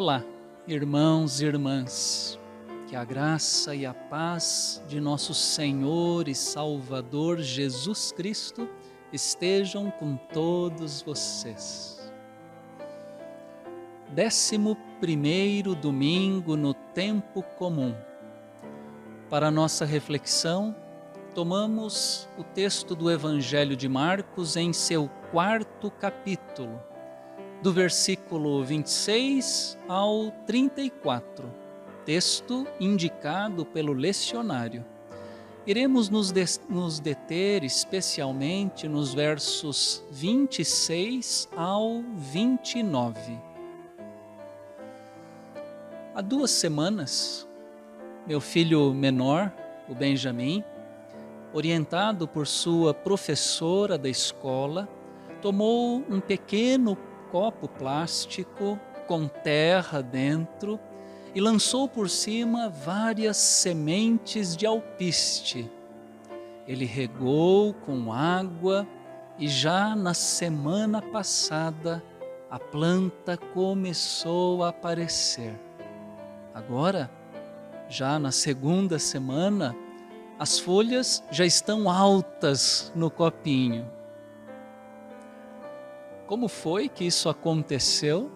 Olá, irmãos e irmãs, que a graça e a paz de nosso Senhor e Salvador Jesus Cristo estejam com todos vocês. Décimo primeiro domingo no tempo comum. Para nossa reflexão, tomamos o texto do Evangelho de Marcos em seu quarto capítulo do versículo 26 ao 34, texto indicado pelo lecionário. Iremos nos, de, nos deter especialmente nos versos 26 ao 29. Há duas semanas, meu filho menor, o Benjamin, orientado por sua professora da escola, tomou um pequeno copo plástico com terra dentro e lançou por cima várias sementes de alpiste. Ele regou com água e já na semana passada a planta começou a aparecer. Agora, já na segunda semana, as folhas já estão altas no copinho. Como foi que isso aconteceu?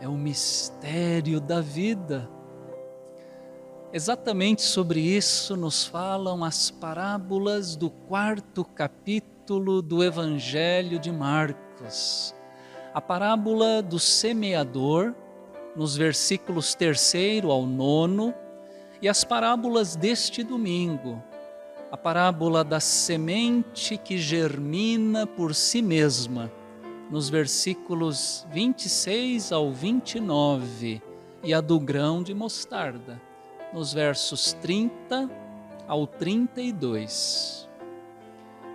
É o mistério da vida. Exatamente sobre isso nos falam as parábolas do quarto capítulo do Evangelho de Marcos. A parábola do semeador, nos versículos terceiro ao nono, e as parábolas deste domingo, a parábola da semente que germina por si mesma, nos versículos 26 ao 29, e a do grão de mostarda, nos versos 30 ao 32.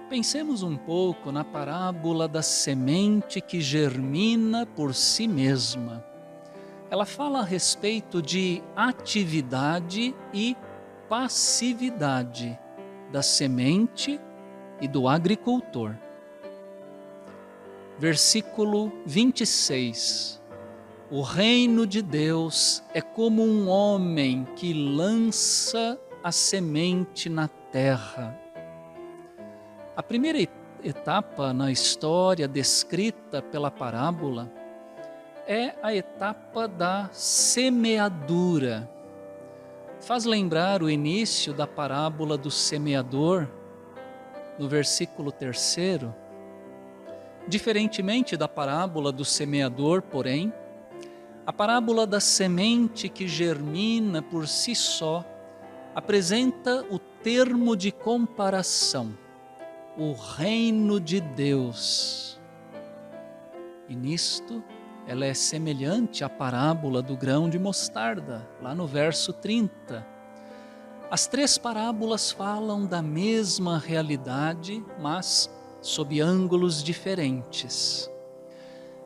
Pensemos um pouco na parábola da semente que germina por si mesma. Ela fala a respeito de atividade e passividade da semente e do agricultor. Versículo 26. O reino de Deus é como um homem que lança a semente na terra. A primeira etapa na história descrita pela parábola é a etapa da semeadura faz lembrar o início da parábola do semeador, no versículo 3. Diferentemente da parábola do semeador, porém, a parábola da semente que germina por si só apresenta o termo de comparação, o reino de Deus. E nisto ela é semelhante à parábola do grão de mostarda, lá no verso 30. As três parábolas falam da mesma realidade, mas sob ângulos diferentes.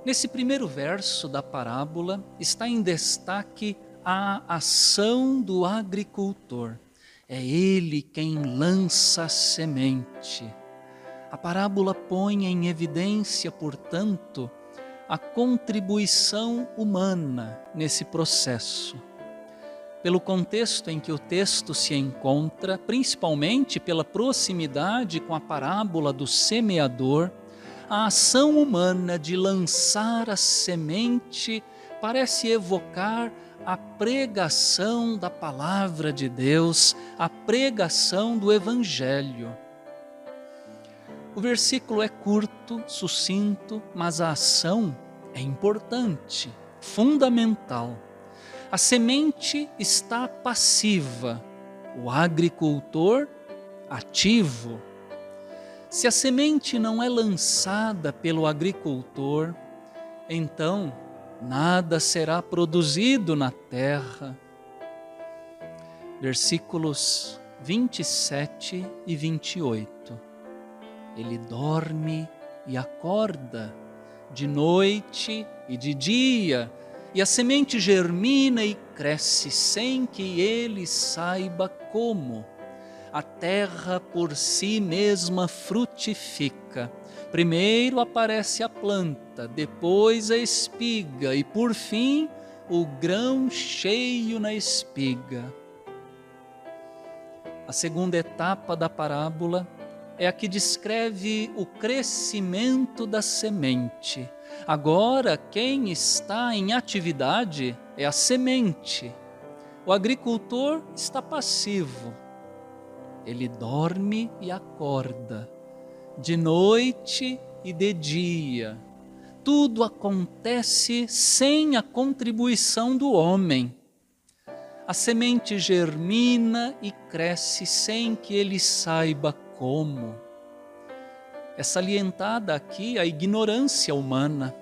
Nesse primeiro verso da parábola está em destaque a ação do agricultor. É ele quem lança a semente. A parábola põe em evidência, portanto, a contribuição humana nesse processo. Pelo contexto em que o texto se encontra, principalmente pela proximidade com a parábola do semeador, a ação humana de lançar a semente parece evocar a pregação da palavra de Deus, a pregação do Evangelho. O versículo é curto, sucinto, mas a ação é importante, fundamental. A semente está passiva, o agricultor ativo. Se a semente não é lançada pelo agricultor, então nada será produzido na terra. Versículos 27 e 28. Ele dorme e acorda, de noite e de dia, e a semente germina e cresce sem que ele saiba como. a terra por si mesma frutifica. Primeiro aparece a planta, depois a espiga e por fim o grão cheio na espiga. A segunda etapa da parábola é a que descreve o crescimento da semente. Agora, quem está em atividade é a semente. O agricultor está passivo. Ele dorme e acorda, de noite e de dia. Tudo acontece sem a contribuição do homem. A semente germina e cresce sem que ele saiba como. É salientada aqui a ignorância humana.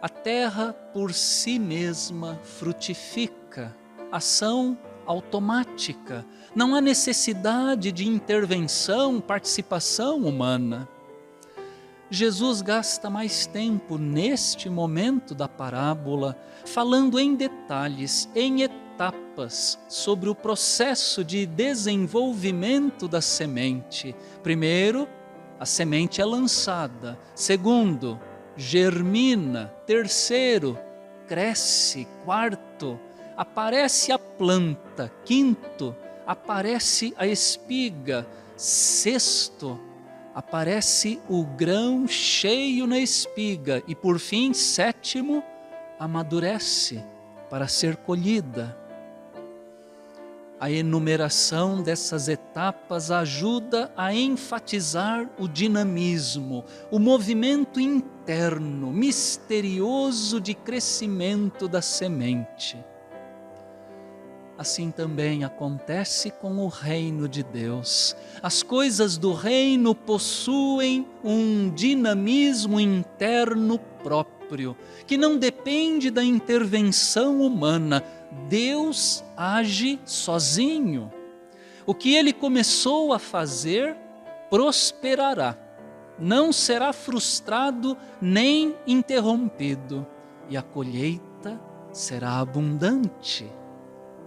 A terra por si mesma frutifica, ação automática. Não há necessidade de intervenção, participação humana. Jesus gasta mais tempo neste momento da parábola, falando em detalhes, em etapas, sobre o processo de desenvolvimento da semente. Primeiro, a semente é lançada. Segundo, germina. Terceiro, cresce. Quarto, aparece a planta. Quinto, aparece a espiga. Sexto, aparece o grão cheio na espiga e por fim, sétimo, amadurece para ser colhida. A enumeração dessas etapas ajuda a enfatizar o dinamismo, o movimento interno, misterioso de crescimento da semente assim também acontece com o reino de Deus. As coisas do reino possuem um dinamismo interno próprio, que não depende da intervenção humana. Deus age sozinho. O que ele começou a fazer prosperará, não será frustrado nem interrompido, e a colheita será abundante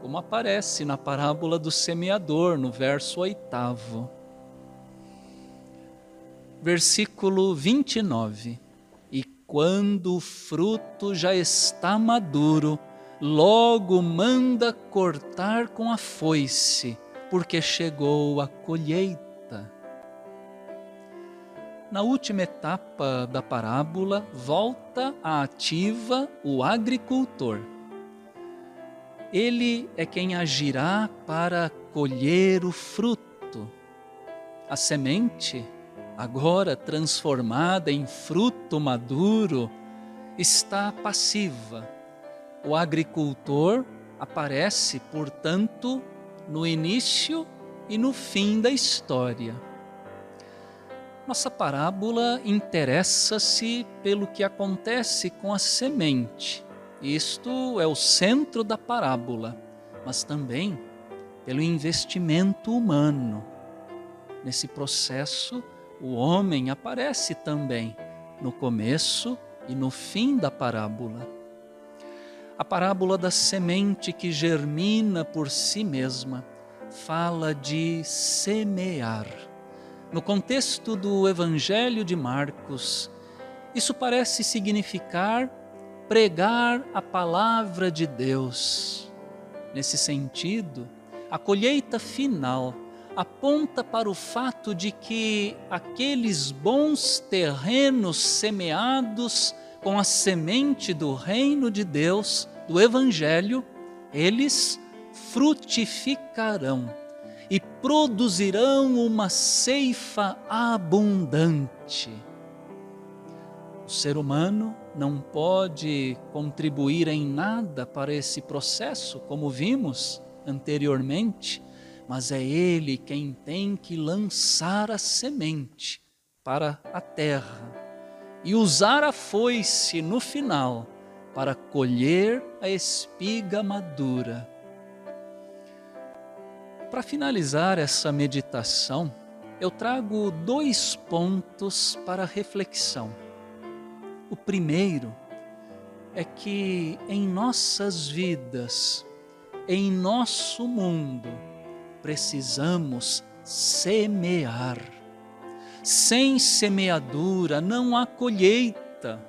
como aparece na parábola do semeador, no verso oitavo. Versículo 29. E quando o fruto já está maduro, logo manda cortar com a foice, porque chegou a colheita. Na última etapa da parábola, volta à ativa o agricultor ele é quem agirá para colher o fruto. A semente, agora transformada em fruto maduro, está passiva. O agricultor aparece, portanto, no início e no fim da história. Nossa parábola interessa-se pelo que acontece com a semente isto é o centro da parábola, mas também pelo investimento humano. Nesse processo, o homem aparece também no começo e no fim da parábola. A parábola da semente que germina por si mesma fala de semear. No contexto do Evangelho de Marcos, isso parece significar pregar a palavra de Deus. Nesse sentido, a colheita final aponta para o fato de que aqueles bons terrenos semeados com a semente do reino de Deus, do Evangelho, eles frutificarão e produzirão uma ceifa abundante. O ser humano não pode contribuir em nada para esse processo, como vimos anteriormente, mas é Ele quem tem que lançar a semente para a terra e usar a foice no final para colher a espiga madura. Para finalizar essa meditação, eu trago dois pontos para reflexão. O primeiro é que em nossas vidas, em nosso mundo, precisamos semear. Sem semeadura não há colheita.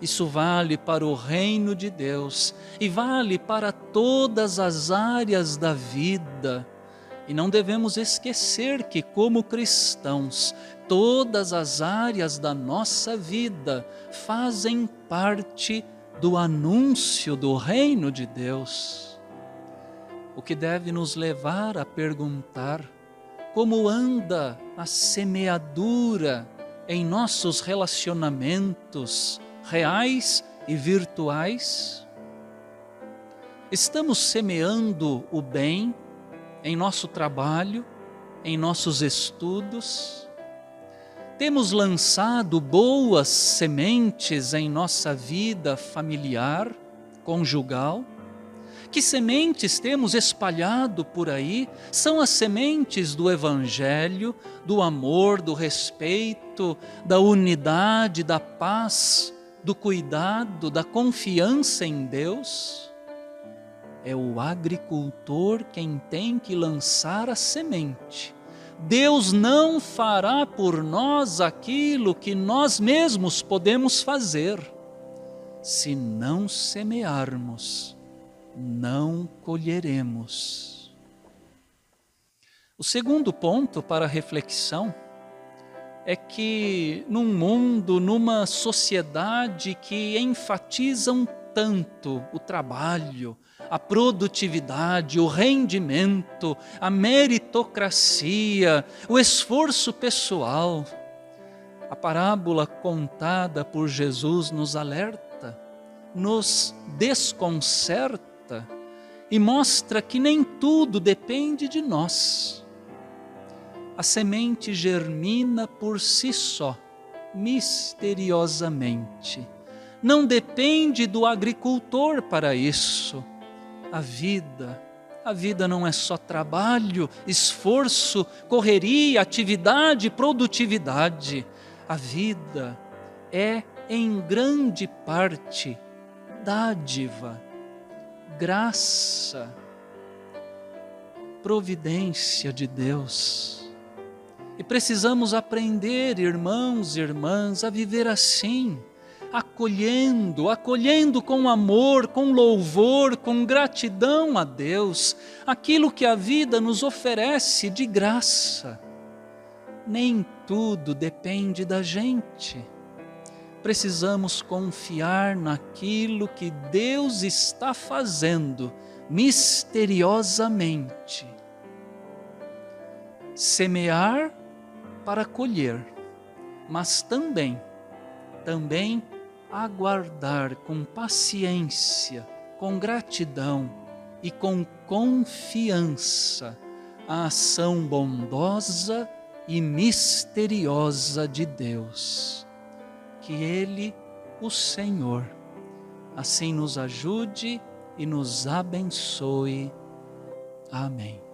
Isso vale para o reino de Deus e vale para todas as áreas da vida. E não devemos esquecer que, como cristãos, todas as áreas da nossa vida fazem parte do anúncio do reino de Deus. O que deve nos levar a perguntar como anda a semeadura em nossos relacionamentos reais e virtuais? Estamos semeando o bem em nosso trabalho, em nossos estudos? Temos lançado boas sementes em nossa vida familiar, conjugal? Que sementes temos espalhado por aí? São as sementes do Evangelho, do amor, do respeito, da unidade, da paz, do cuidado, da confiança em Deus? É o agricultor quem tem que lançar a semente Deus não fará por nós aquilo que nós mesmos podemos fazer. Se não semearmos, não colheremos. O segundo ponto para reflexão é que num mundo, numa sociedade que enfatizam tanto o trabalho, a produtividade, o rendimento, a meritocracia, o esforço pessoal. A parábola contada por Jesus nos alerta, nos desconcerta e mostra que nem tudo depende de nós. A semente germina por si só, misteriosamente. Não depende do agricultor para isso a vida. A vida não é só trabalho, esforço, correria, atividade, produtividade. A vida é, em grande parte, dádiva, graça, providência de Deus. E precisamos aprender, irmãos e irmãs, a viver assim acolhendo, acolhendo com amor, com louvor, com gratidão a Deus, aquilo que a vida nos oferece de graça. Nem tudo depende da gente. Precisamos confiar naquilo que Deus está fazendo misteriosamente. Semear para colher, mas também, também aguardar com paciência, com gratidão e com confiança a ação bondosa e misteriosa de Deus. Que Ele, o Senhor, assim nos ajude e nos abençoe. Amém.